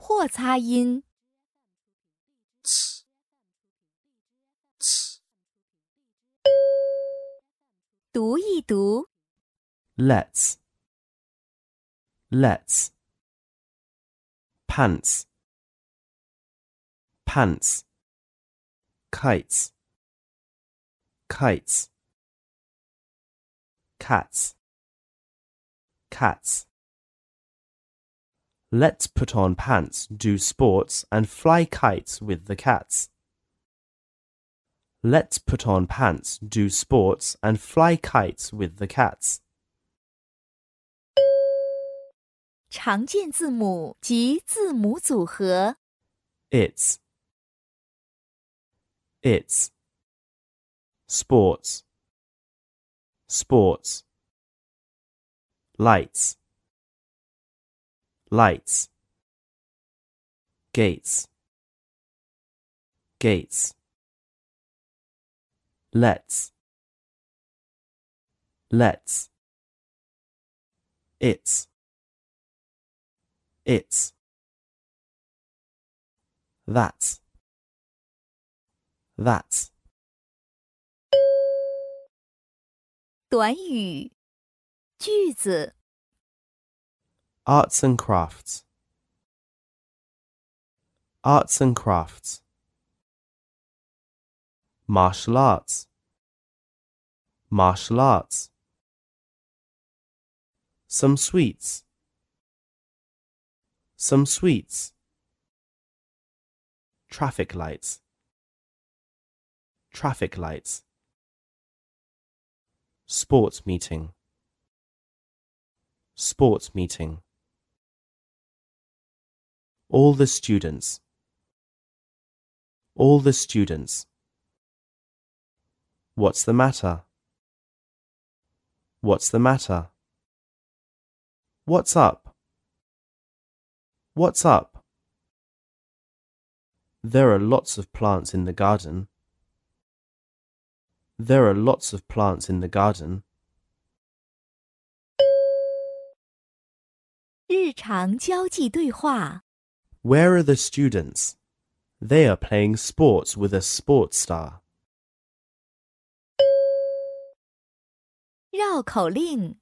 破擦音。读一读，let's, let's. Pants, pants. Kites, kites. Cats, cats. Let's put on pants, do sports, and fly kites with the cats. Let's put on pants, do sports, and fly kites with the cats. 常见字母及字母组合。 It's, it's. Sports, sports. Lights, lights. Gates, gates. Let's, let's. It's, it's. That's, that's. 短语、句子、 Arts and crafts. Arts and crafts. Martial arts. Martial arts. Some sweets. Some sweets. Traffic lights. Traffic lights. Sports meeting. Sports meeting All the students. All the students. What's the matter? What's the matter? What's up? What's up? There are lots of plants in the garden. There are lots of plants in the garden. 日常交际对话。 Where are the students? They are playing sports with a sports star. 绕口令。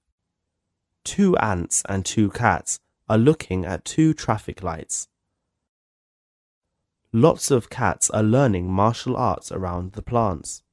Two ants and two cats are looking at two traffic lights. Lots of cats are learning martial arts around the plants.